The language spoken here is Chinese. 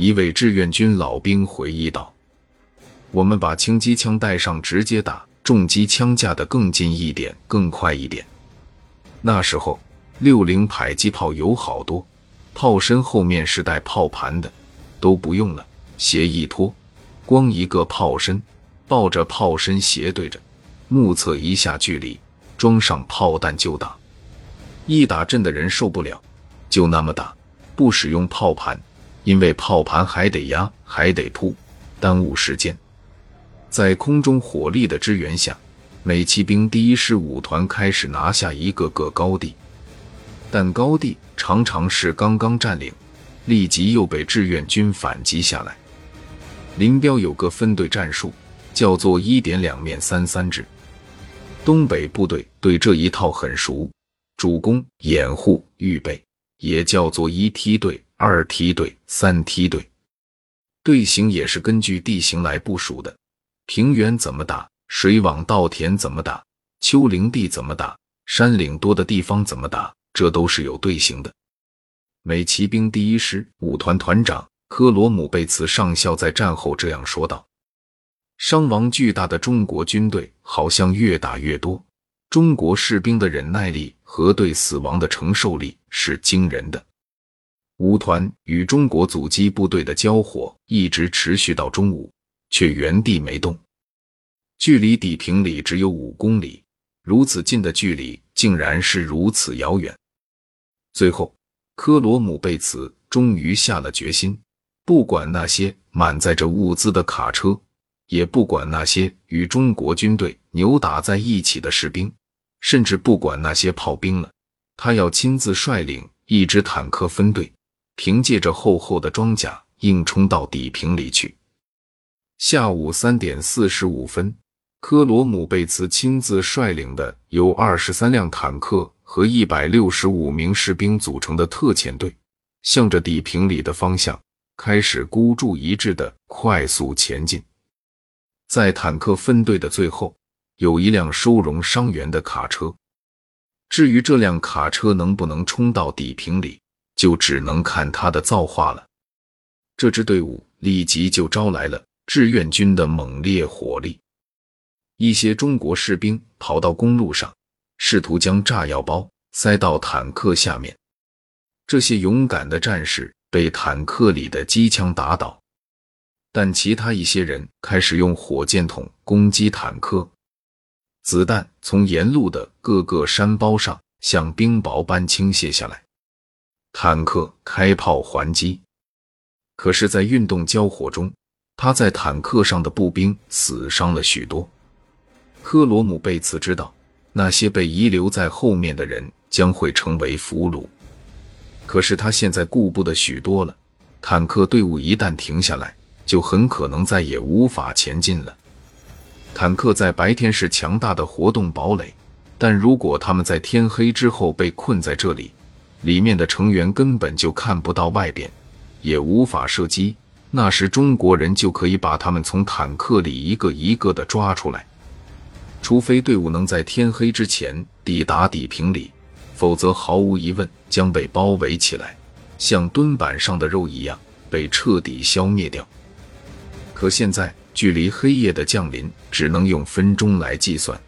一位志愿军老兵回忆道：“我们把轻机枪带上，直接打；重机枪架得更近一点，更快一点。那时候六零迫击炮有好多，炮身后面是带炮盘的，都不用了，斜一拖，光一个炮身，抱着炮身斜对着，目测一下距离，装上炮弹就打。一打震的人受不了，就那么打，不使用炮盘。”因为炮盘还得压，还得铺，耽误时间。在空中火力的支援下，美骑兵第一师五团开始拿下一个个高地，但高地常常是刚刚占领，立即又被志愿军反击下来。林彪有个分队战术，叫做“一点两面三三制”。东北部队对这一套很熟，主攻、掩护、预备，也叫做一梯队。二梯队、三梯队，队形也是根据地形来部署的。平原怎么打，水网稻田怎么打，丘陵地怎么打，山岭多的地方怎么打，这都是有队形的。美骑兵第一师五团团长科罗姆贝茨上校在战后这样说道：“伤亡巨大的中国军队好像越打越多，中国士兵的忍耐力和对死亡的承受力是惊人的。”五团与中国阻击部队的交火一直持续到中午，却原地没动。距离底平里只有五公里，如此近的距离，竟然是如此遥远。最后，科罗姆贝茨终于下了决心，不管那些满载着物资的卡车，也不管那些与中国军队扭打在一起的士兵，甚至不管那些炮兵了，他要亲自率领一支坦克分队。凭借着厚厚的装甲，硬冲到底平里去。下午三点四十五分，科罗姆贝茨亲自率领的由二十三辆坦克和一百六十五名士兵组成的特遣队，向着底平里的方向开始孤注一掷的快速前进。在坦克分队的最后，有一辆收容伤员的卡车。至于这辆卡车能不能冲到底平里？就只能看他的造化了。这支队伍立即就招来了志愿军的猛烈火力。一些中国士兵跑到公路上，试图将炸药包塞到坦克下面。这些勇敢的战士被坦克里的机枪打倒，但其他一些人开始用火箭筒攻击坦克。子弹从沿路的各个山包上像冰雹般倾泻下来。坦克开炮还击，可是，在运动交火中，他在坦克上的步兵死伤了许多。科罗姆贝茨知道，那些被遗留在后面的人将会成为俘虏。可是他现在顾不得许多了，坦克队伍一旦停下来，就很可能再也无法前进了。坦克在白天是强大的活动堡垒，但如果他们在天黑之后被困在这里，里面的成员根本就看不到外边，也无法射击。那时中国人就可以把他们从坦克里一个一个的抓出来。除非队伍能在天黑之前抵达底平里，否则毫无疑问将被包围起来，像墩板上的肉一样被彻底消灭掉。可现在距离黑夜的降临只能用分钟来计算。